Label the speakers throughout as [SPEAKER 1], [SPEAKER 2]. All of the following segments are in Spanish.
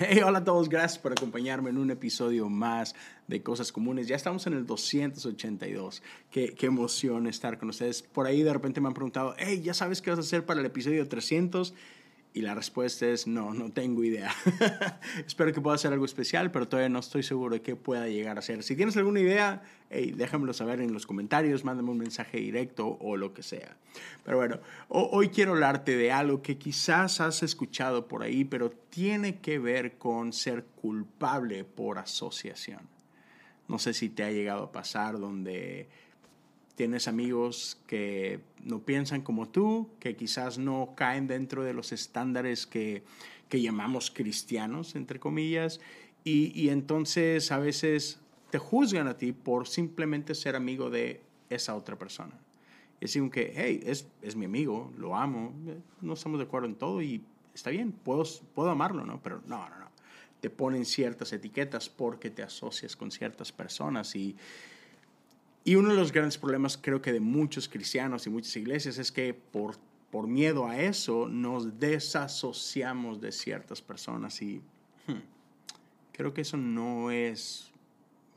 [SPEAKER 1] Hey, hola a todos, gracias por acompañarme en un episodio más de Cosas Comunes. Ya estamos en el 282. Qué, qué emoción estar con ustedes. Por ahí de repente me han preguntado, hey, ¿ya sabes qué vas a hacer para el episodio 300? Y la respuesta es no, no tengo idea. Espero que pueda ser algo especial, pero todavía no estoy seguro de qué pueda llegar a ser. Si tienes alguna idea, hey, déjamelo saber en los comentarios, mándame un mensaje directo o lo que sea. Pero bueno, hoy quiero hablarte de algo que quizás has escuchado por ahí, pero tiene que ver con ser culpable por asociación. No sé si te ha llegado a pasar donde tienes amigos que no piensan como tú, que quizás no caen dentro de los estándares que, que llamamos cristianos, entre comillas, y, y, entonces a veces te juzgan a ti por simplemente ser amigo de esa otra persona. Es decir, que, hey, es, es mi amigo, lo amo, no estamos de acuerdo en todo y está bien, puedo, puedo amarlo, ¿no? Pero no, no, no. Te ponen ciertas etiquetas porque te asocias con ciertas personas y, y uno de los grandes problemas creo que de muchos cristianos y muchas iglesias es que por, por miedo a eso nos desasociamos de ciertas personas y hmm, creo que eso no es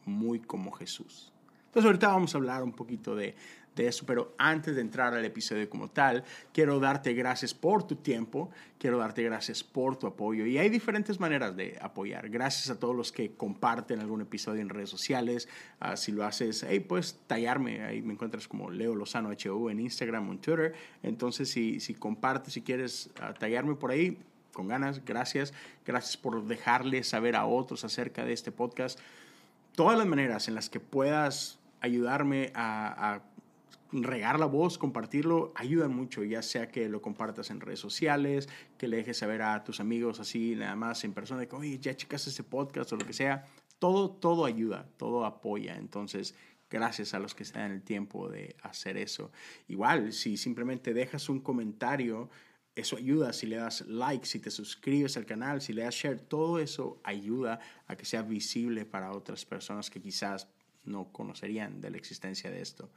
[SPEAKER 1] muy como Jesús. Entonces ahorita vamos a hablar un poquito de, de eso, pero antes de entrar al episodio como tal, quiero darte gracias por tu tiempo, quiero darte gracias por tu apoyo. Y hay diferentes maneras de apoyar. Gracias a todos los que comparten algún episodio en redes sociales, uh, si lo haces, hey, puedes tallarme, ahí me encuentras como Leo Lozano HU en Instagram o en Twitter, entonces si, si compartes, si quieres uh, tallarme por ahí, con ganas, gracias, gracias por dejarle saber a otros acerca de este podcast. Todas las maneras en las que puedas ayudarme a, a regar la voz, compartirlo, ayuda mucho, ya sea que lo compartas en redes sociales, que le dejes saber a tus amigos así, nada más en persona, de que, oye, ya chicas este podcast o lo que sea. Todo, todo ayuda, todo apoya. Entonces, gracias a los que se dan el tiempo de hacer eso. Igual, si simplemente dejas un comentario, eso ayuda. Si le das like, si te suscribes al canal, si le das share, todo eso ayuda a que sea visible para otras personas que quizás no conocerían de la existencia de esto.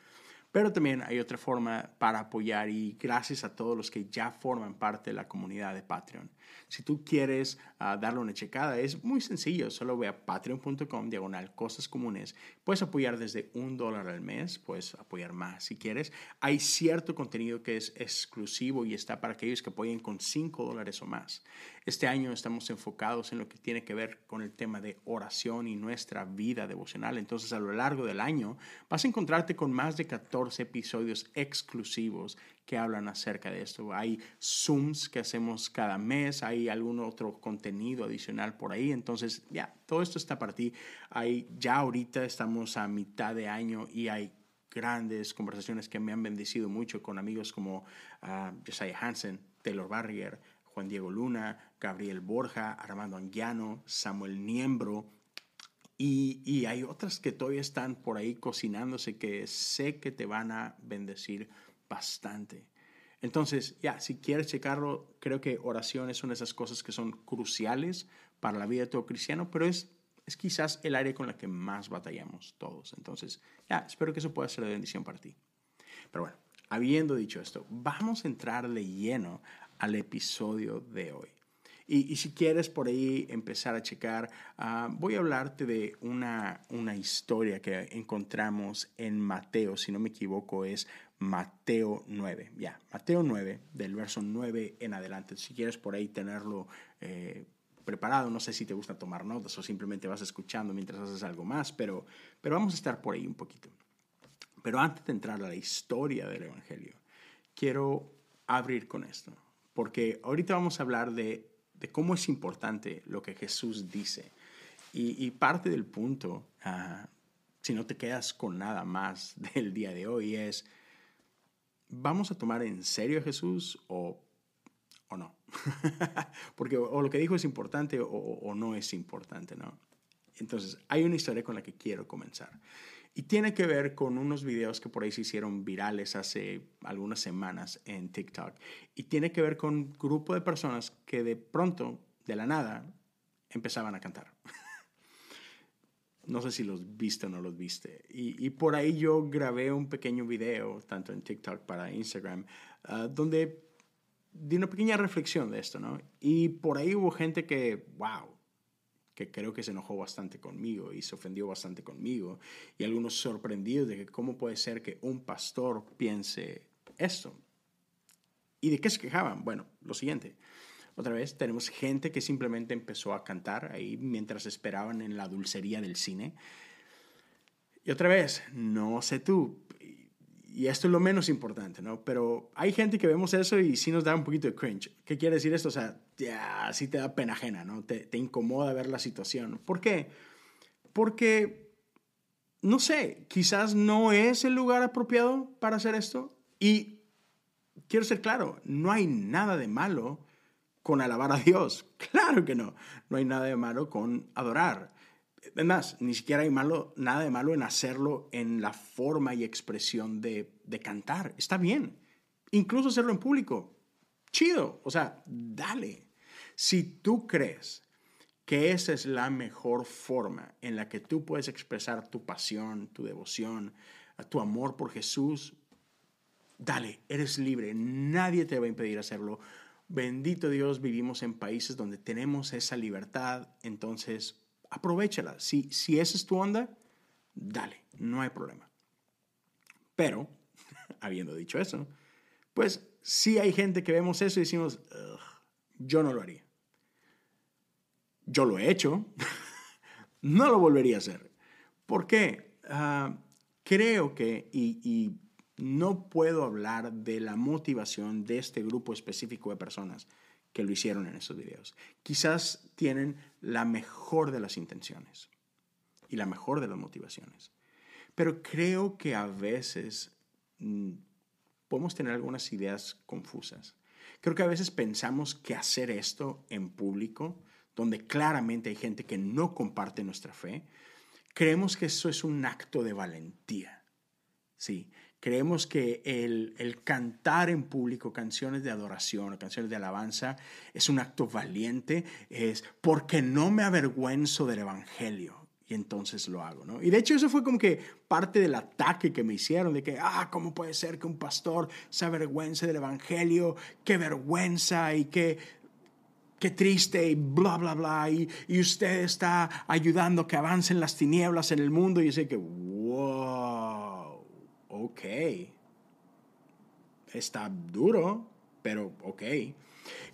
[SPEAKER 1] Pero también hay otra forma para apoyar y gracias a todos los que ya forman parte de la comunidad de Patreon. Si tú quieres uh, darle una checada, es muy sencillo. Solo ve a patreon.com diagonal cosas comunes. Puedes apoyar desde un dólar al mes, puedes apoyar más si quieres. Hay cierto contenido que es exclusivo y está para aquellos que apoyen con cinco dólares o más. Este año estamos enfocados en lo que tiene que ver con el tema de oración y nuestra vida devocional. Entonces, a lo largo del año vas a encontrarte con más de 14 episodios exclusivos que hablan acerca de esto. Hay Zooms que hacemos cada mes, hay algún otro contenido adicional por ahí. Entonces, ya, todo esto está para ti. Hay, ya ahorita estamos a mitad de año y hay grandes conversaciones que me han bendecido mucho con amigos como uh, Josiah Hansen, Taylor Barrier, Juan Diego Luna, Gabriel Borja, Armando Anguiano, Samuel Niembro, y, hay otras que todavía están por ahí cocinándose que sé que te van a bendecir bastante. Entonces, ya, si quieres checarlo, creo que oración es una de esas cosas que son cruciales para la vida de todo cristiano, pero es, es quizás el área con la que más batallamos todos. Entonces, ya, espero que eso pueda ser de bendición para ti. Pero bueno, habiendo dicho esto, vamos a entrar de lleno al episodio de hoy. Y, y, si quieres por ahí empezar a checar, uh, voy a hablarte de una, una historia que encontramos en Mateo, si no me equivoco es Mateo 9, ya, Mateo 9, del verso 9 en adelante. Si quieres por ahí tenerlo eh, preparado, no sé si te gusta tomar notas o simplemente vas escuchando mientras haces algo más, pero, pero vamos a estar por ahí un poquito. Pero antes de entrar a la historia del Evangelio, quiero abrir con esto porque ahorita vamos a hablar de, de cómo es importante lo que Jesús dice. Y, parte del punto, uh, si no te quedas con nada más del día de hoy, es, ¿vamos a tomar en serio a Jesús o, o no? porque o, o, lo que dijo es importante o, o no es importante, ¿no? Entonces, hay una historia con la que quiero comenzar. Y tiene que ver con unos videos que por ahí se hicieron virales hace algunas semanas en TikTok. Y tiene que ver con un grupo de personas que de pronto, de la nada, empezaban a cantar. no sé si los viste o no los viste. Y, y, por ahí yo grabé un pequeño video, tanto en TikTok para Instagram, uh, donde di una pequeña reflexión de esto, ¿no? Y por ahí hubo gente que, wow, que creo que se enojó bastante conmigo y se ofendió bastante conmigo, y algunos sorprendidos de que cómo puede ser que un pastor piense esto. ¿Y de qué se quejaban? Bueno, lo siguiente. Otra vez, tenemos gente que simplemente empezó a cantar ahí mientras esperaban en la dulcería del cine. Y otra vez, no sé tú, y esto es lo menos importante, ¿no? Pero hay gente que vemos eso y sí nos da un poquito de cringe. ¿Qué quiere decir esto? O sea, ya sí te da pena ajena, ¿no? Te, te incomoda ver la situación. ¿Por qué? Porque, no sé, quizás no es el lugar apropiado para hacer esto. Y quiero ser claro, no hay nada de malo con alabar a Dios. Claro que no. No hay nada de malo con adorar. Además, ni siquiera hay malo, nada de malo en hacerlo en la forma y expresión de, de cantar. Está bien. Incluso hacerlo en público. Chido. O sea, dale. Si tú crees que esa es la mejor forma en la que tú puedes expresar tu pasión, tu devoción, tu amor por Jesús, dale, eres libre, nadie te va a impedir hacerlo. Bendito Dios, vivimos en países donde tenemos esa libertad, entonces aprovechala. Si, si esa es tu onda, dale, no hay problema. Pero, habiendo dicho eso, pues sí hay gente que vemos eso y decimos, yo no lo haría. Yo lo he hecho, no lo volvería a hacer. ¿Por qué? Ah, creo que, y, y no puedo hablar de la motivación de este grupo específico de personas que lo hicieron en esos videos. Quizás tienen la mejor de las intenciones y la mejor de las motivaciones. Pero creo que a veces mm, podemos tener algunas ideas confusas. Creo que a veces pensamos que hacer esto en público, donde claramente hay gente que no comparte nuestra fe, creemos que eso es un acto de valentía. Sí, Creemos que el, cantar en público canciones de adoración o canciones de alabanza es un acto valiente, es porque no me avergüenzo del Evangelio y entonces lo hago, ¿no? Y de hecho eso fue como que parte del ataque que me hicieron, de que, ah, ¿cómo puede ser que un pastor se avergüence del Evangelio? Qué vergüenza y qué, qué triste y bla, bla, bla, y, y usted está ayudando que avancen las tinieblas en el mundo y yo sé que, wow ok, está duro, pero ok.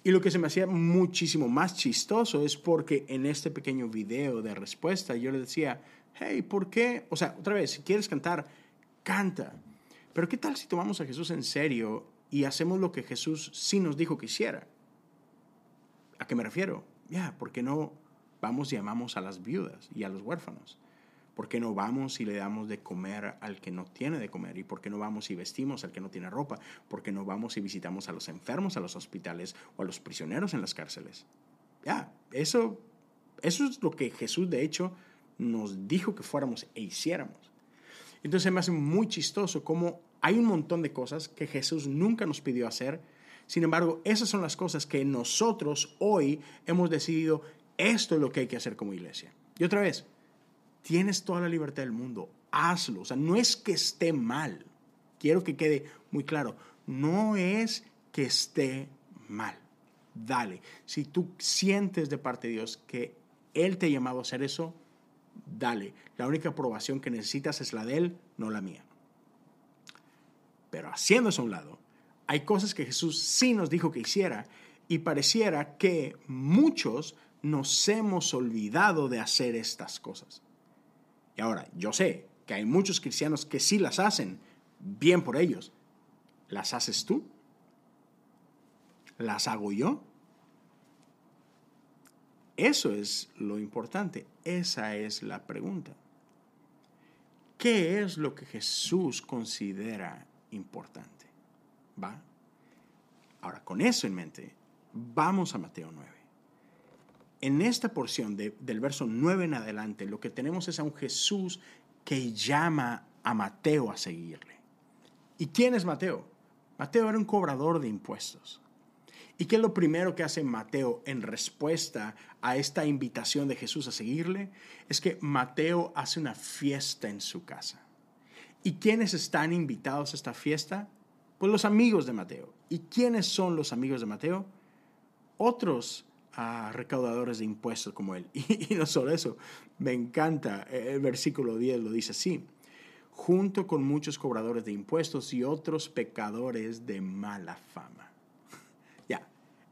[SPEAKER 1] Y lo que se me hacía muchísimo más chistoso es porque en este pequeño video de respuesta yo le decía, hey, ¿por qué? O sea, otra vez, si quieres cantar, canta. Pero ¿qué tal si tomamos a Jesús en serio y hacemos lo que Jesús sí nos dijo que hiciera? ¿A qué me refiero? Ya, ¿por qué no vamos y amamos a las viudas y a los huérfanos? ¿Por qué no vamos y le damos de comer al que no tiene de comer? ¿Y por qué no vamos y vestimos al que no tiene ropa? ¿Por qué no vamos y visitamos a los enfermos a los hospitales o a los prisioneros en las cárceles? Ya, eso, eso es lo que Jesús de hecho nos dijo que fuéramos e hiciéramos. Entonces me hace muy chistoso cómo hay un montón de cosas que Jesús nunca nos pidió hacer. Sin embargo, esas son las cosas que nosotros hoy hemos decidido, esto es lo que hay que hacer como iglesia. Y otra vez, tienes toda la libertad del mundo, hazlo. O sea, no es que esté mal. Quiero que quede muy claro. No es que esté mal. Dale. Si tú sientes de parte de Dios que Él te ha llamado a hacer eso, dale. La única aprobación que necesitas es la de Él, no la mía. Pero haciendo eso a un lado, hay cosas que Jesús sí nos dijo que hiciera y pareciera que muchos nos hemos olvidado de hacer estas cosas. Ahora, yo sé que hay muchos cristianos que sí las hacen, bien por ellos. ¿Las haces tú? ¿Las hago yo? Eso es lo importante, esa es la pregunta. ¿Qué es lo que Jesús considera importante? ¿Va? Ahora, con eso en mente, vamos a Mateo 9 en esta porción del verso 9 en adelante, lo que tenemos es a un Jesús que llama a Mateo a seguirle. ¿Y quién es Mateo? Mateo era un cobrador de impuestos. ¿Y qué es lo primero que hace Mateo en respuesta a esta invitación de Jesús a seguirle? Es que Mateo hace una fiesta en su casa. ¿Y quiénes están invitados a esta fiesta? Pues los amigos de Mateo. ¿Y quiénes son los amigos de Mateo? Otros a recaudadores de impuestos como él. Y, no solo eso, me encanta, el versículo 10 lo dice así, junto con muchos cobradores de impuestos y otros pecadores de mala fama. ya,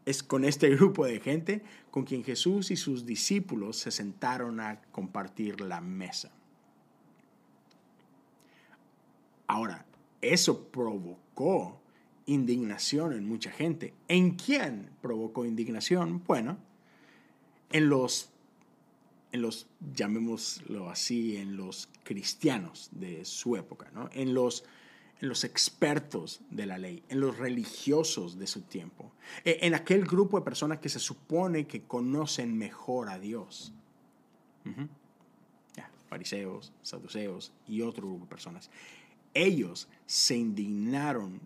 [SPEAKER 1] es con este grupo de gente con quien Jesús y sus discípulos se sentaron a compartir la mesa. Ahora, eso provocó indignación en mucha gente. ¿En quién provocó indignación? Bueno, en los, en los, llamémoslo así, en los cristianos de su época, ¿no? en, los, en los expertos de la ley, en los religiosos de su tiempo, e, en aquel grupo de personas que se supone que conocen mejor a Dios. fariseos, saduceos y otro grupo de personas. Ellos se indignaron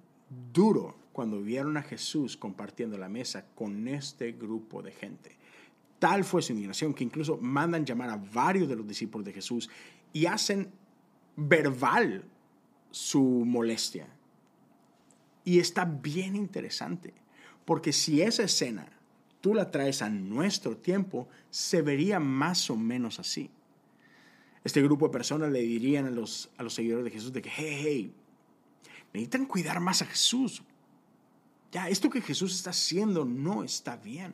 [SPEAKER 1] duro cuando vieron a Jesús compartiendo la mesa con este grupo de gente. Tal fue su indignación que incluso mandan llamar a varios de los discípulos de Jesús y hacen verbal su molestia. Y está bien interesante, porque si esa escena tú la traes a nuestro tiempo, se vería más o menos así. Este grupo de personas le dirían a los, a los seguidores de Jesús de que, hey, hey, necesitan cuidar más a Jesús. Ya, esto que Jesús está haciendo no está bien.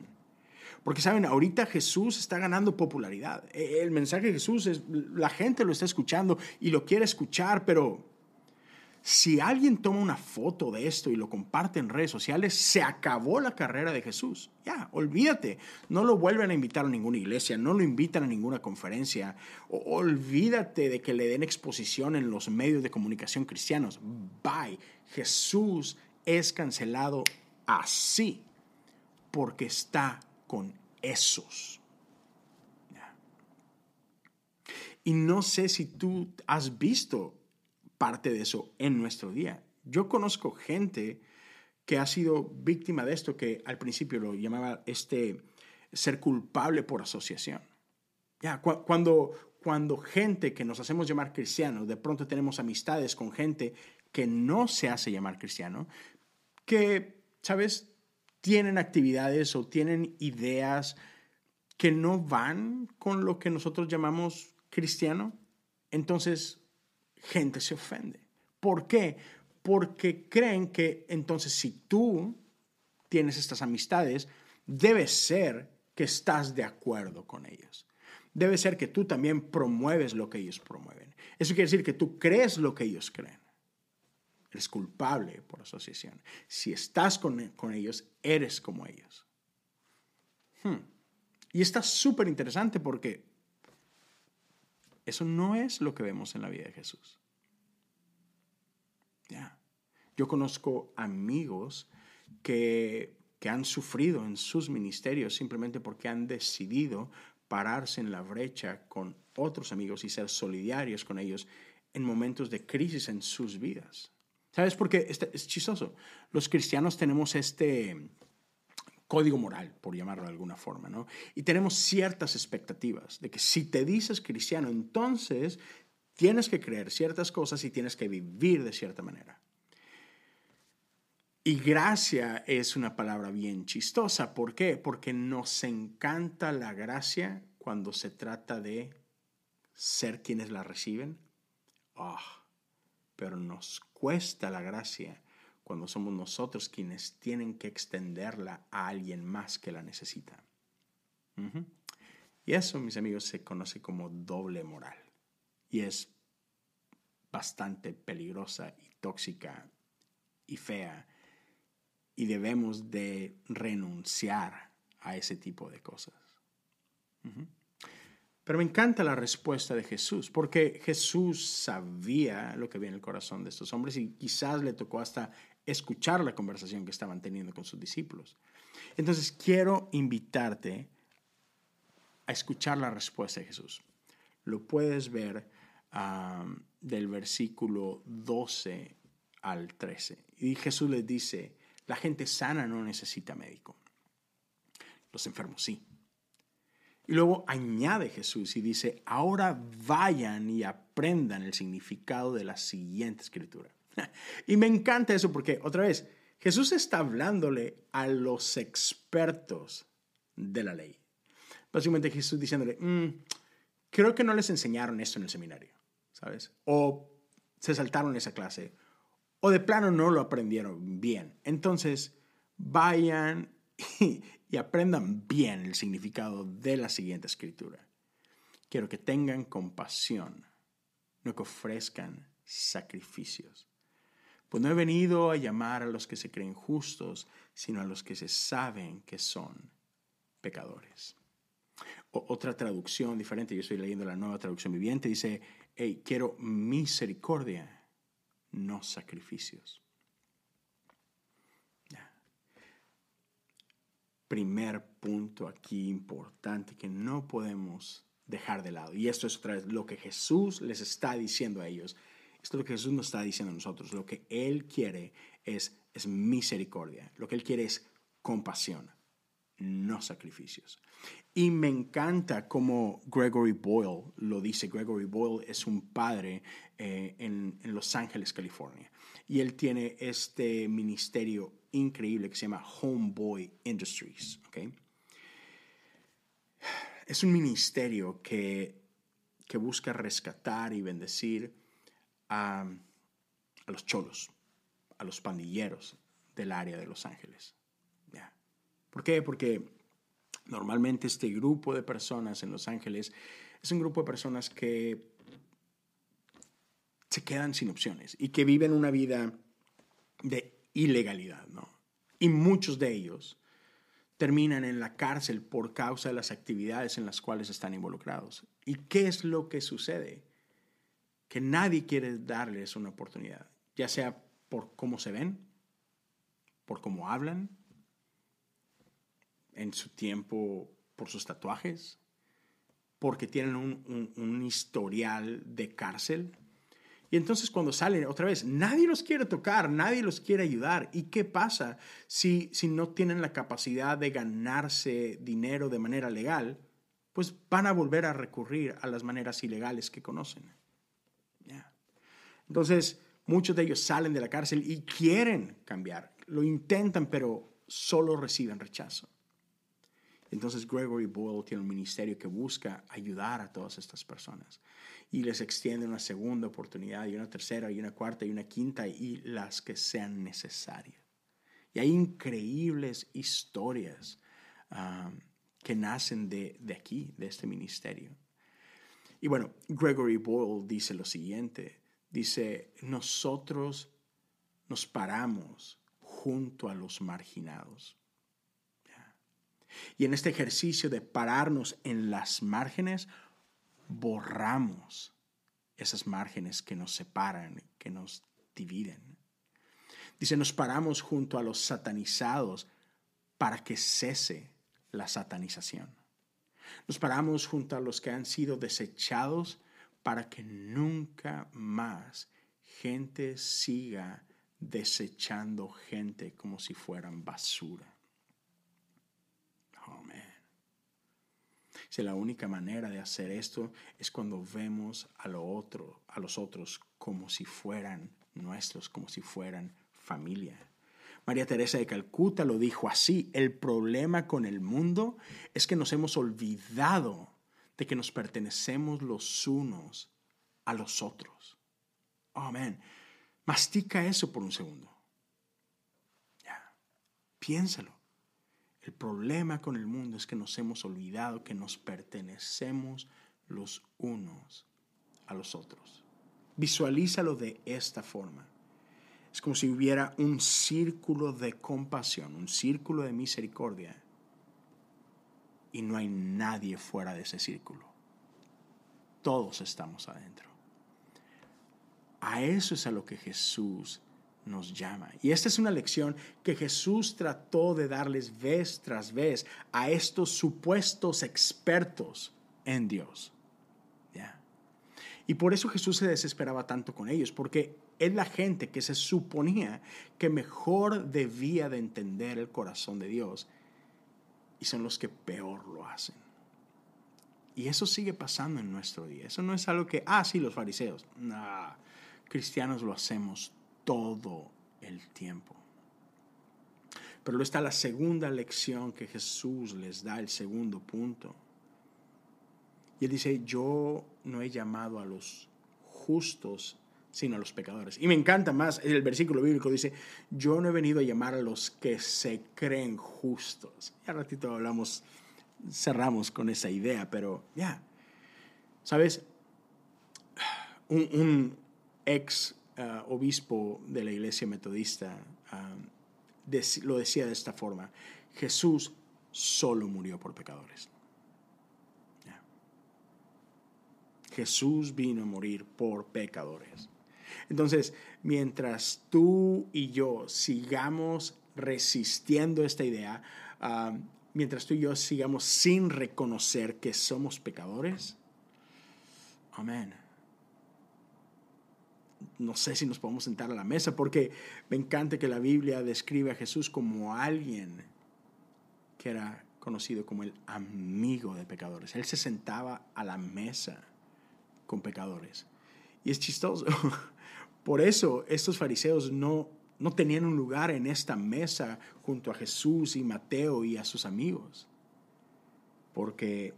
[SPEAKER 1] Porque saben, ahorita Jesús está ganando popularidad. E, el mensaje de Jesús es, la gente lo está escuchando y lo quiere escuchar, pero si alguien toma una foto de esto y lo comparte en redes sociales, se acabó la carrera de Jesús. Ya, olvídate. No lo vuelven a invitar a ninguna iglesia, no lo invitan a ninguna conferencia. olvídate de que le den exposición en los medios de comunicación cristianos. Bye. Jesús es cancelado así porque está con esos. Y no sé si tú has visto parte de eso en nuestro día. Yo conozco gente que ha sido víctima de esto, que al principio lo llamaba este ser culpable por asociación. Ya, cuando, cuando gente que nos hacemos llamar cristianos, de pronto tenemos amistades con gente que no se hace llamar cristiano, que, ¿sabes? Tienen actividades o tienen ideas que no van con lo que nosotros llamamos cristiano, entonces gente se ofende. ¿Por qué? Porque creen que entonces si tú tienes estas amistades, debe ser que estás de acuerdo con ellos. Debe ser que tú también promueves lo que ellos promueven. Eso quiere decir que tú crees lo que ellos creen. Eres culpable por asociación. Si estás con, ellos, eres como ellos. Hmm. Y está súper interesante porque eso no es lo que vemos en la vida de Jesús. Yo conozco amigos que, que han sufrido en sus ministerios simplemente porque han decidido pararse en la brecha con otros amigos y ser solidarios con ellos en momentos de crisis en sus vidas. ¿Sabes? Porque este, es chistoso. Los cristianos tenemos este, código moral, por llamarlo de alguna forma, ¿no? Y tenemos ciertas expectativas de que si te dices cristiano, entonces tienes que creer ciertas cosas y tienes que vivir de cierta manera. Y gracia es una palabra bien chistosa. ¿Por qué? Porque nos encanta la gracia cuando se trata de ser quienes la reciben. Ah, pero nos cuesta la gracia cuando somos nosotros quienes tienen que extenderla a alguien más que la necesita. Y eso, mis amigos, se conoce como doble moral. Y es bastante peligrosa y tóxica y fea. Y debemos de renunciar a ese tipo de cosas. Pero me encanta la respuesta de Jesús, porque Jesús sabía lo que había en el corazón de estos hombres y quizás le tocó hasta escuchar la conversación que estaban teniendo con sus discípulos. Entonces quiero invitarte a escuchar la respuesta de Jesús. Lo puedes ver del versículo 12 al 13. Y Jesús les dice, la gente sana no necesita médico. Los enfermos sí. Y luego añade Jesús y dice, ahora vayan y aprendan el significado de la siguiente escritura. y me encanta eso porque, otra vez, Jesús está hablándole a los expertos de la ley. Básicamente Jesús diciéndole, mm, creo que no les enseñaron esto en el seminario, ¿sabes? O se saltaron esa clase, o de plano no lo aprendieron bien. Entonces, vayan y aprendan bien el significado de la siguiente escritura. Quiero que tengan compasión, no que ofrezcan sacrificios. Pues no he venido a llamar a los que se creen justos, sino a los que se saben que son pecadores. otra traducción diferente, yo estoy leyendo la nueva traducción viviente, dice, hey, quiero misericordia, no sacrificios. Primer punto aquí importante que no podemos dejar de lado. Y esto es otra vez lo que Jesús les está diciendo a ellos. Esto es lo que Jesús nos está diciendo a nosotros. Lo que Él quiere es, es misericordia. Lo que Él quiere es compasión, no sacrificios. Y me encanta como Gregory Boyle lo dice. Gregory Boyle es un padre eh, en, en, Los Ángeles, California. Y él tiene este ministerio increíble que se llama Homeboy Industries. ¿okay? Es un ministerio que, que busca rescatar y bendecir a, a, los cholos, a los pandilleros del área de Los Ángeles. ¿Por qué? Porque normalmente este grupo de personas en Los Ángeles es un grupo de personas que se quedan sin opciones y que viven una vida de ilegalidad, ¿no? Y muchos de ellos terminan en la cárcel por causa de las actividades en las cuales están involucrados. ¿Y qué es lo que sucede? Que nadie quiere darles una oportunidad, ya sea por cómo se ven, por cómo hablan, en su tiempo por sus tatuajes, porque tienen un, un historial de cárcel y entonces cuando salen otra vez, nadie los quiere tocar, nadie los quiere ayudar. ¿Y qué pasa si, si no tienen la capacidad de ganarse dinero de manera legal? Pues van a volver a recurrir a las maneras ilegales que conocen. Entonces, muchos de ellos salen de la cárcel y quieren cambiar. Lo intentan, pero solo reciben rechazo. Entonces Gregory Boyle tiene un ministerio que busca ayudar a todas estas personas y les extiende una segunda oportunidad y una tercera y una cuarta y una quinta y las que sean necesarias. Y hay increíbles historias um, que nacen de, de aquí, de este ministerio. Y bueno, Gregory Boyle dice lo siguiente, dice, nosotros nos paramos junto a los marginados. Y en este ejercicio de pararnos en las márgenes, borramos esas márgenes que nos separan, que nos dividen. Dice, nos paramos junto a los satanizados para que cese la satanización. Nos paramos junto a los que han sido desechados para que nunca más gente siga desechando gente como si fueran basura. Si la única manera de hacer esto es cuando vemos a, a los otros como si fueran nuestros, como si fueran familia. María Teresa de Calcuta lo dijo así, el problema con el mundo es que nos hemos olvidado de que nos pertenecemos los unos a los otros. Amén. Mastica eso por un segundo. Ya. Piénsalo. El problema con el mundo es que nos hemos olvidado que nos pertenecemos los unos a los otros. Visualízalo de esta forma. Es como si hubiera un círculo de compasión, un círculo de misericordia, y no hay nadie fuera de ese círculo. Todos estamos adentro. A eso es a lo que Jesús nos llama. Y esta es una lección que Jesús trató de darles vez tras vez a estos supuestos expertos en Dios. Y por eso Jesús se desesperaba tanto con ellos, porque es la gente que se suponía que mejor debía de entender el corazón de Dios y son los que peor lo hacen. Y eso sigue pasando en nuestro día. Eso no es algo que, ah, sí, los fariseos. No, cristianos lo hacemos todo el tiempo. Pero luego está la segunda lección que Jesús les da, el segundo punto. Y él dice, yo no he llamado a los justos, sino a los pecadores. Y me encanta más, el versículo bíblico dice, yo no he venido a llamar a los que se creen justos. Ya ratito hablamos, cerramos con esa idea, pero ya, ¿sabes? Un, ex uh, obispo de la iglesia metodista um, lo decía de esta forma, Jesús solo murió por pecadores. Jesús vino a morir por pecadores. Entonces, mientras tú y yo sigamos resistiendo esta idea, ah, mientras tú y yo sigamos sin reconocer que somos pecadores, amén. No sé si nos podemos sentar a la mesa porque me encanta que la Biblia describe a Jesús como alguien que era conocido como el amigo de pecadores. Él se sentaba a la mesa con pecadores. Y es chistoso. Por eso estos fariseos no, no tenían un lugar en esta mesa junto a Jesús y Mateo y a sus amigos. Porque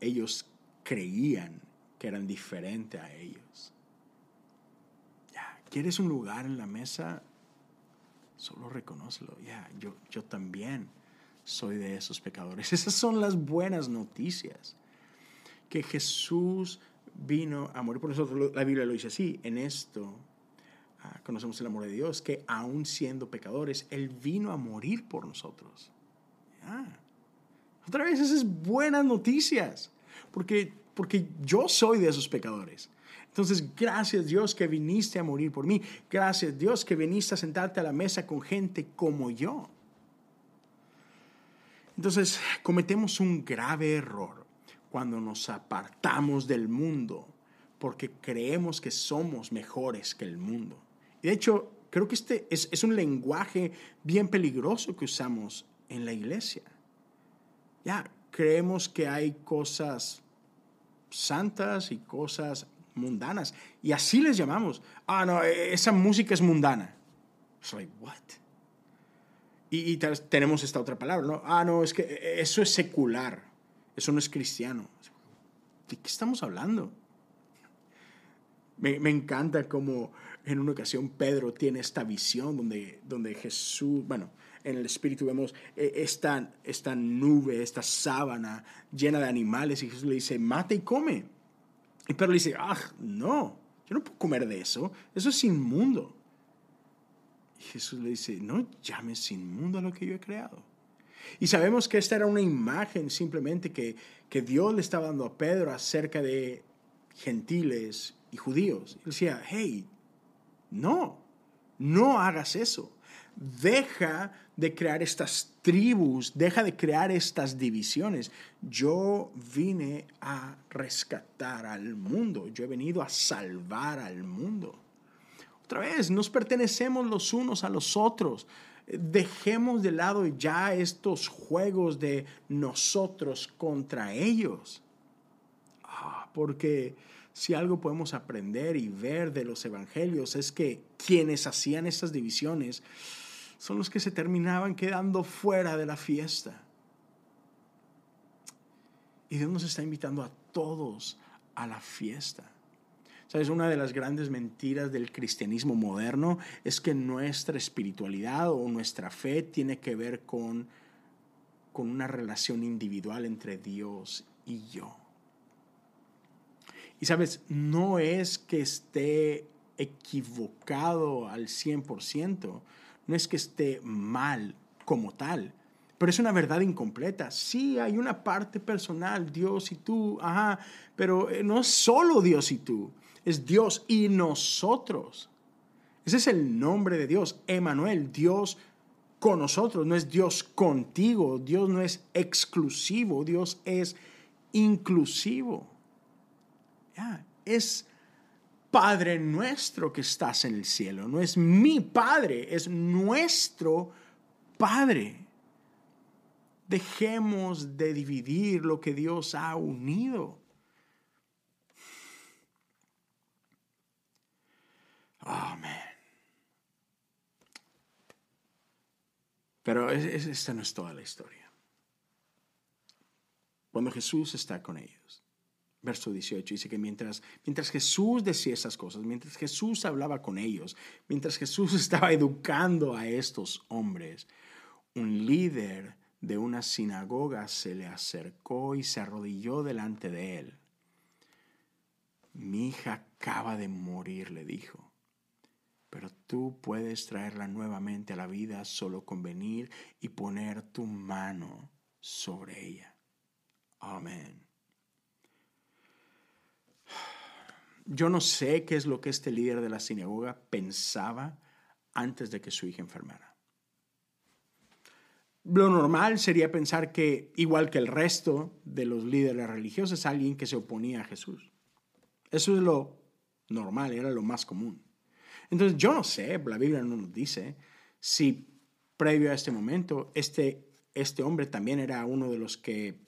[SPEAKER 1] ellos creían que eran diferentes a ellos. ¿Quieres un lugar en la mesa? Solo reconócelo. Ya, yo, yo también soy de esos pecadores. Esas son las buenas noticias. Que Jesús vino a morir por nosotros. La Biblia lo dice así, en esto ah, conocemos el amor de Dios, que aún siendo pecadores, Él vino a morir por nosotros. Otra vez, esas buenas noticias, porque, porque yo soy de esos pecadores. Entonces, gracias Dios que viniste a morir por mí. Gracias Dios que viniste a sentarte a la mesa con gente como yo. Entonces, cometemos un grave error cuando nos apartamos del mundo porque creemos que somos mejores que el mundo. Y de hecho, creo que este es, es un lenguaje bien peligroso que usamos en la iglesia. Ya, creemos que hay cosas santas y cosas mundanas. Y así les llamamos. Ah, no, e, esa música es mundana. Soy, what? Y, tenemos esta otra palabra, ¿no? Ah, no, es que e, eso es secular. Eso no es cristiano. ¿De qué estamos hablando? Me, encanta cómo en una ocasión Pedro tiene esta visión donde, donde Jesús, bueno, en el Espíritu vemos esta, esta nube, esta sábana llena de animales y Jesús le dice, mate y come. Y Pedro le dice, ah, no, yo no puedo comer de eso, eso es inmundo. Y Jesús le dice, no llames inmundo a lo que yo he creado. Y sabemos que esta era una imagen simplemente que, que Dios le estaba dando a Pedro acerca de gentiles y judíos. Y decía, hey, no, no hagas eso. Deja de crear estas tribus, deja de crear estas divisiones. Yo vine a rescatar al mundo, yo he venido a salvar al mundo. Otra vez, nos pertenecemos los unos a los otros dejemos de lado ya estos juegos de nosotros contra ellos. Ah, porque si algo podemos aprender y ver de los evangelios es que quienes hacían estas divisiones son los que se terminaban quedando fuera de la fiesta. Y Dios nos está invitando a todos a la fiesta. ¿Sabes? Una de las grandes mentiras del cristianismo moderno es que nuestra espiritualidad o nuestra fe tiene que ver con, con una relación individual entre Dios y yo. Y sabes, no es que esté equivocado al 100%, no es que esté mal como tal, pero es una verdad incompleta. Sí, hay una parte personal, Dios y tú, ajá, pero eh, no es solo Dios y tú es Dios y nosotros. Ese es el nombre de Dios, Emanuel, Dios con nosotros, no es Dios contigo, Dios no es exclusivo, Dios es inclusivo. es Padre nuestro que estás en el cielo, no es mi Padre, es nuestro Padre. Dejemos de dividir lo que Dios ha unido. Man. Pero esta no es toda la historia. Cuando Jesús está con ellos, verso 18 dice que mientras, mientras Jesús decía esas cosas, mientras Jesús hablaba con ellos, mientras Jesús estaba educando a estos hombres, un líder de una sinagoga se le acercó y se arrodilló delante de él. Mi hija acaba de morir, le dijo pero tú puedes traerla nuevamente a la vida solo con venir y poner tu mano sobre ella. Amén. Yo no sé qué es lo que este líder de la sinagoga pensaba antes de que su hija enfermara. Lo normal sería pensar que, igual que el resto de los líderes religiosos, alguien que se oponía a Jesús. Eso es lo normal, era lo más común. Entonces yo no sé, la Biblia no nos dice si previo a este momento este, este hombre también era uno de los que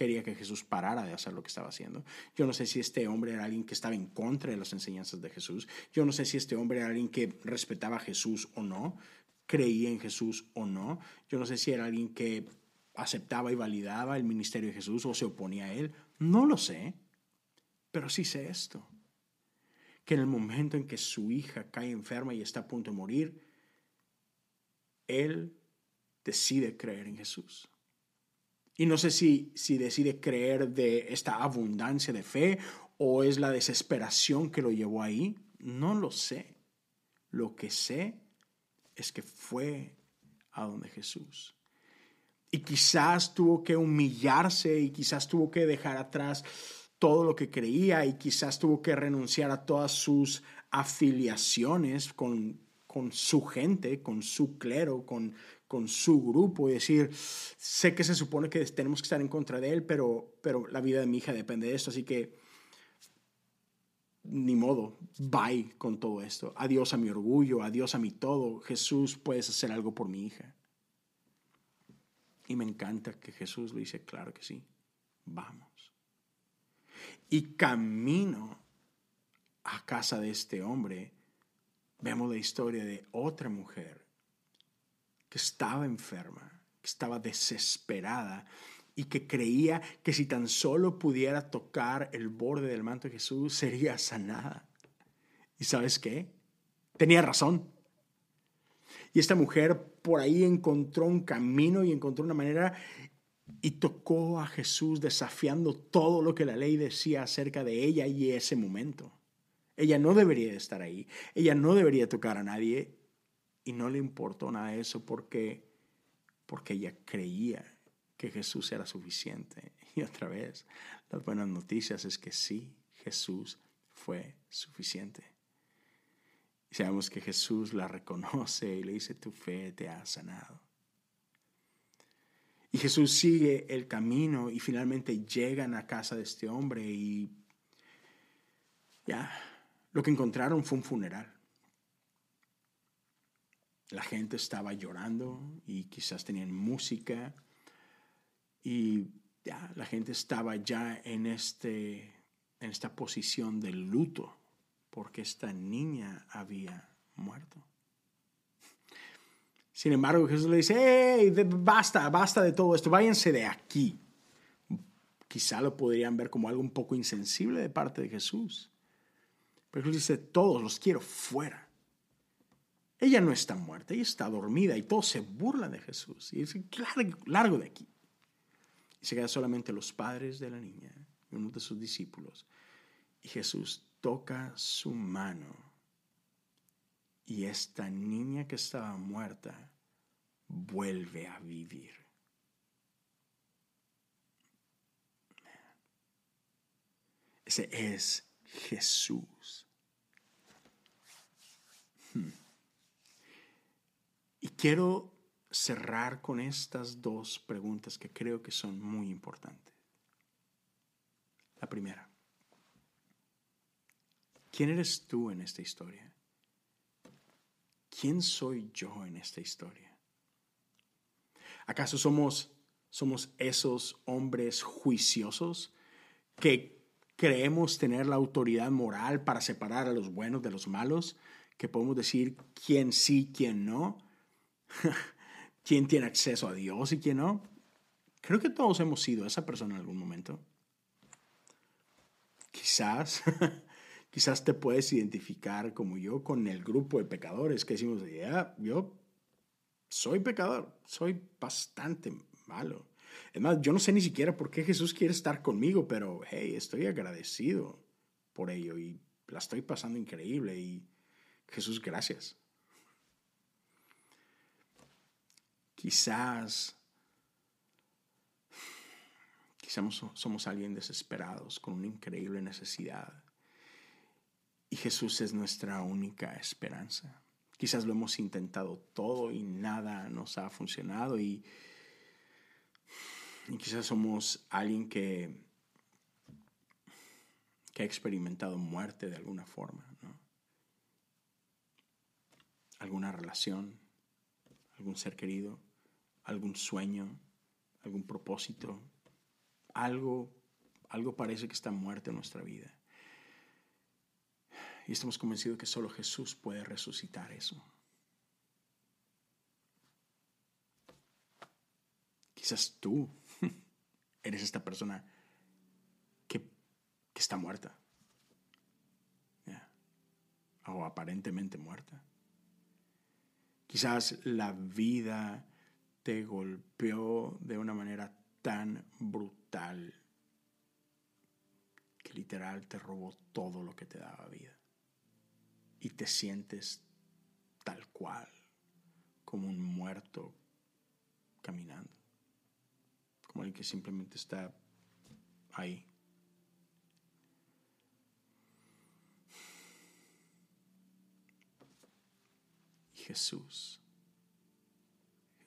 [SPEAKER 1] quería que Jesús parara de hacer lo que estaba haciendo. Yo no sé si este hombre era alguien que estaba en contra de las enseñanzas de Jesús. Yo no sé si este hombre era alguien que respetaba a Jesús o no, creía en Jesús o no. Yo no sé si era alguien que aceptaba y validaba el ministerio de Jesús o se oponía a él. No lo sé, pero sí sé esto que en el momento en que su hija cae enferma y está a punto de morir, él decide creer en Jesús. Y no sé si, si decide creer de esta abundancia de fe o es la desesperación que lo llevó ahí. No lo sé. Lo que sé es que fue a donde Jesús. Y quizás tuvo que humillarse y quizás tuvo que dejar atrás todo lo que creía y quizás tuvo que renunciar a todas sus afiliaciones con, con su gente, con su clero, con, con su grupo y decir, sé que se supone que tenemos que estar en contra de él, pero, pero la vida de mi hija depende de esto, así que ni modo, bye con todo esto. Adiós a mi orgullo, adiós a mi todo. Jesús, puedes hacer algo por mi hija. Y me encanta que Jesús le dice, claro que sí, vamos y camino a casa de este hombre, vemos la historia de otra mujer que estaba enferma, que estaba desesperada y que creía que si tan solo pudiera tocar el borde del manto de Jesús sería sanada. ¿Y sabes qué? Tenía razón. Y esta mujer por ahí encontró un camino y encontró una manera y tocó a Jesús desafiando todo lo que la ley decía acerca de ella y ese momento. Ella no debería estar ahí, ella no debería tocar a nadie y no le importó nada eso porque, porque ella creía que Jesús era suficiente. Y otra vez, las buenas noticias es que sí, Jesús fue suficiente. Y sabemos que Jesús la reconoce y le dice, tu fe te ha sanado. Y Jesús sigue el camino y finalmente llegan a casa de este hombre y ya, lo que encontraron fue un funeral. La gente estaba llorando y quizás tenían música y ya, la gente estaba ya en, este, en esta posición de luto porque esta niña había muerto. Sin embargo, Jesús le dice, hey, basta, basta de todo esto, váyanse de aquí. Quizá lo podrían ver como algo un poco insensible de parte de Jesús. Pero Jesús dice, todos los quiero fuera. Ella no está muerta, ella está dormida y todos se burlan de Jesús. Y dice, largo de aquí. Y se quedan solamente los padres de la niña y uno de sus discípulos. Y Jesús toca su mano y esta niña que estaba muerta vuelve a vivir. Ese es Jesús. Hmm. Y quiero cerrar con estas dos preguntas que creo que son muy importantes. La primera, ¿quién eres tú en esta historia? ¿quién soy yo en esta historia? ¿Acaso somos, somos esos hombres juiciosos que creemos tener la autoridad moral para separar a los buenos de los malos? ¿Que podemos decir quién sí, quién no? quién tiene acceso a Dios y quién no. Creo que todos hemos sido esa persona en algún momento. Quizás, quizás te puedes identificar como yo con el grupo de pecadores que decimos, ya, yo soy pecador, soy bastante malo. Es más, yo no sé ni siquiera por qué Jesús quiere estar conmigo, pero hey, estoy agradecido por ello y la estoy pasando increíble y Jesús, gracias. Quizás, somos alguien desesperados con una increíble necesidad y Jesús es nuestra única esperanza. Quizás lo hemos intentado todo y nada nos ha funcionado y, y quizás somos alguien que, que ha experimentado muerte de alguna forma, ¿no? alguna relación, algún ser querido, algún sueño, algún propósito, algo, algo parece que está muerto en nuestra vida. Y estamos convencidos que solo Jesús puede resucitar eso. Quizás tú eres esta persona que, está muerta. O aparentemente muerta. Quizás la vida te golpeó de una manera tan brutal que literal te robó todo lo que te daba vida y te sientes tal cual, como un muerto caminando, como el que simplemente está ahí. Jesús,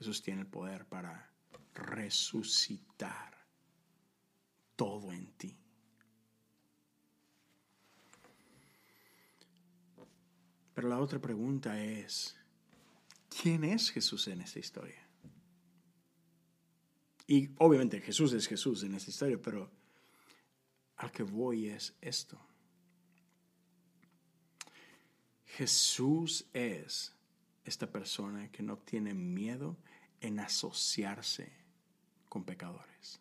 [SPEAKER 1] Jesús tiene el poder para resucitar todo en ti. Pero la otra pregunta es, ¿quién es Jesús en esta historia? Y obviamente Jesús es Jesús en esta historia, pero al que voy es esto. Jesús es esta persona que no tiene miedo en asociarse con pecadores.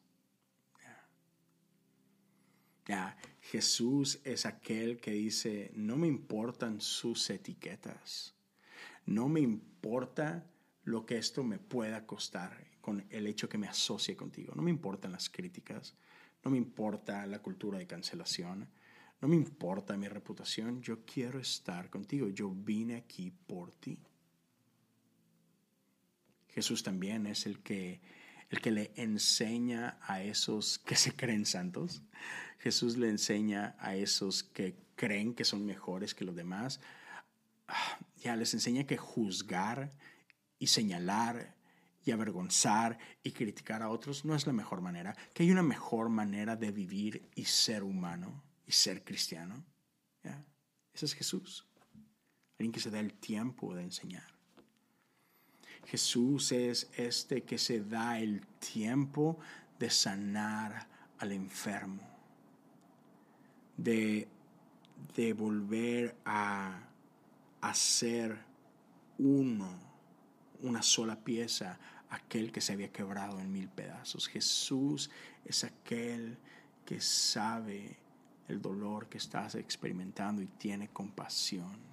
[SPEAKER 1] Ya, Jesús es aquel que dice, no me importan sus etiquetas, no me importa lo que esto me pueda costar con el hecho que me asocie contigo, no me importan las críticas, no me importa la cultura de cancelación, no me importa mi reputación, yo quiero estar contigo, yo vine aquí por ti. Jesús también es el que el que le enseña a esos que se creen santos. Jesús le enseña a esos que creen que son mejores que los demás. Ah, ya les enseña que juzgar y señalar y avergonzar y criticar a otros no es la mejor manera, que hay una mejor manera de vivir y ser humano y ser cristiano. Ese es Jesús, alguien que se da el tiempo de enseñar. Jesús es este que se da el tiempo de sanar al enfermo, de, de volver a hacer uno, una sola pieza, aquel que se había quebrado en mil pedazos. Jesús es aquel que sabe el dolor que estás experimentando y tiene compasión.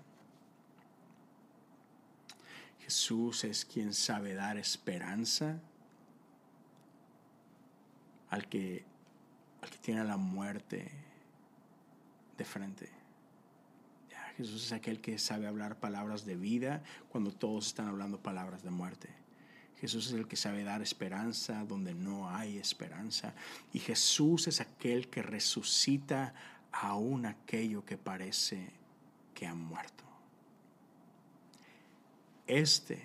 [SPEAKER 1] Jesús es quien sabe dar esperanza al que, al que tiene la muerte de frente. Jesús es aquel que sabe hablar palabras de vida cuando todos están hablando palabras de muerte. Jesús es el que sabe dar esperanza donde no hay esperanza. Y Jesús es aquel que resucita aún aquello que parece que ha muerto. Este,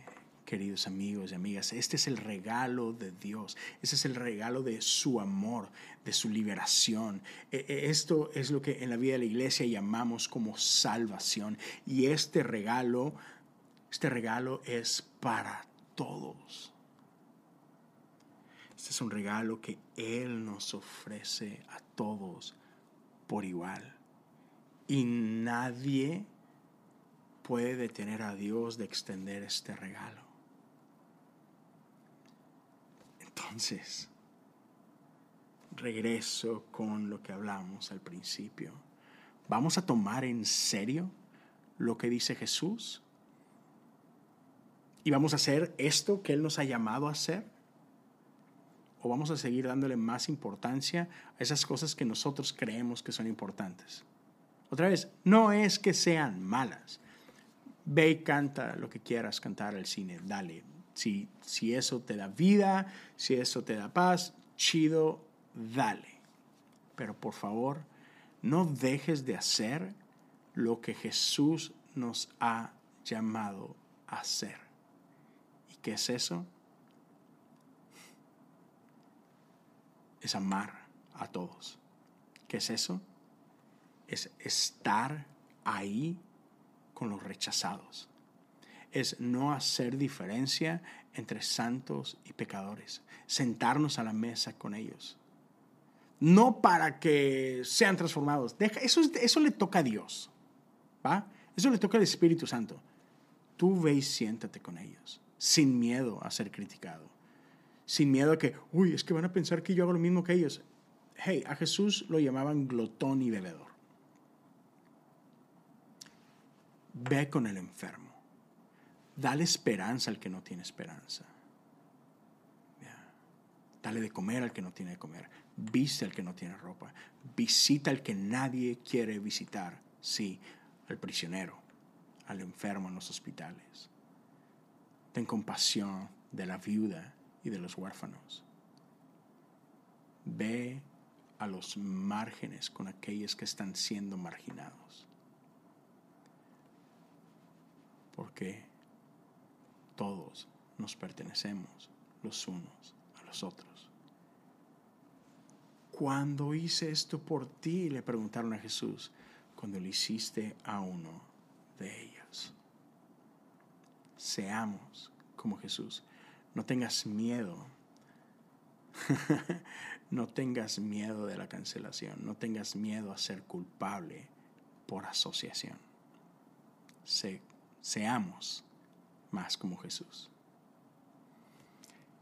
[SPEAKER 1] queridos amigos y amigas, este es el regalo de Dios, este es el regalo de su amor, de su liberación. E, e, esto es lo que en la vida de la iglesia llamamos como salvación. Y este regalo, este regalo es para todos. Este es un regalo que Él nos ofrece a todos por igual. Y nadie puede detener a Dios de extender este regalo. Entonces, regreso con lo que hablamos al principio. ¿Vamos a tomar en serio lo que dice Jesús? ¿Y vamos a hacer esto que Él nos ha llamado a hacer? ¿O vamos a seguir dándole más importancia a esas cosas que nosotros creemos que son importantes? Otra vez, no es que sean malas. Ve y canta lo que quieras cantar al cine, dale. Si, si eso te da vida, si eso te da paz, chido, dale. Pero por favor, no dejes de hacer lo que Jesús nos ha llamado a hacer. ¿Y qué es eso? Es amar a todos. ¿Qué es eso? Es estar ahí con los rechazados. Es no hacer diferencia entre santos y pecadores. Sentarnos a la mesa con ellos no para que sean transformados. eso, eso le toca a Dios. ¿va? Eso le toca al Espíritu Santo. Tú ve y siéntate con ellos, sin miedo a ser criticado, sin miedo a que, uy, es que van a pensar que yo hago lo mismo que ellos. Hey, a Jesús lo llamaban glotón y bebedor. Ve con el enfermo. Dale esperanza al que no tiene esperanza. Dale de comer al que no tiene de comer. Viste al que no tiene ropa. Visita al que nadie quiere visitar. Sí, al prisionero, al enfermo en los hospitales. Ten compasión de la viuda y de los huérfanos. Ve a los márgenes con aquellos que están siendo marginados. Porque todos nos pertenecemos los unos a los otros. ¿Cuándo hice esto por ti? Le preguntaron a Jesús. Cuando lo hiciste a uno de ellos. Seamos como Jesús. No tengas miedo. no tengas miedo de la cancelación. No tengas miedo a ser culpable por asociación. Seamos más como Jesús.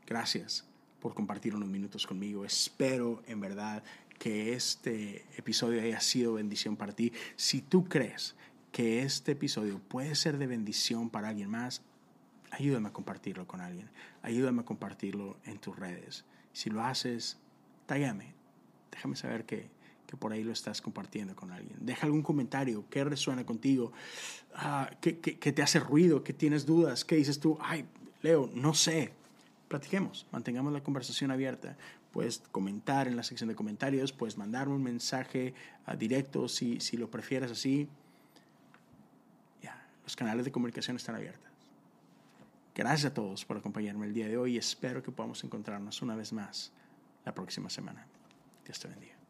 [SPEAKER 1] Gracias por compartir unos minutos conmigo. Espero en verdad que este episodio haya sido bendición para ti. Si tú crees que este episodio puede ser de bendición para alguien más, ayúdame a compartirlo con alguien. Ayúdame a compartirlo en tus redes. Si lo haces, tállame. Déjame saber que, por ahí lo estás compartiendo con alguien. Deja algún comentario. ¿Qué resuena contigo? Ah, ¿qué, te hace ruido? ¿Qué tienes dudas? ¿Qué dices tú? Ay, Leo, no sé platiquemos, mantengamos la conversación abierta. Puedes comentar en la sección de comentarios, puedes mandarme un mensaje a directo si, si lo prefieres así. Ya, los canales de comunicación están abiertos. Gracias a todos por acompañarme el día de hoy y espero que podamos encontrarnos una vez más la próxima semana. Dios te bendiga.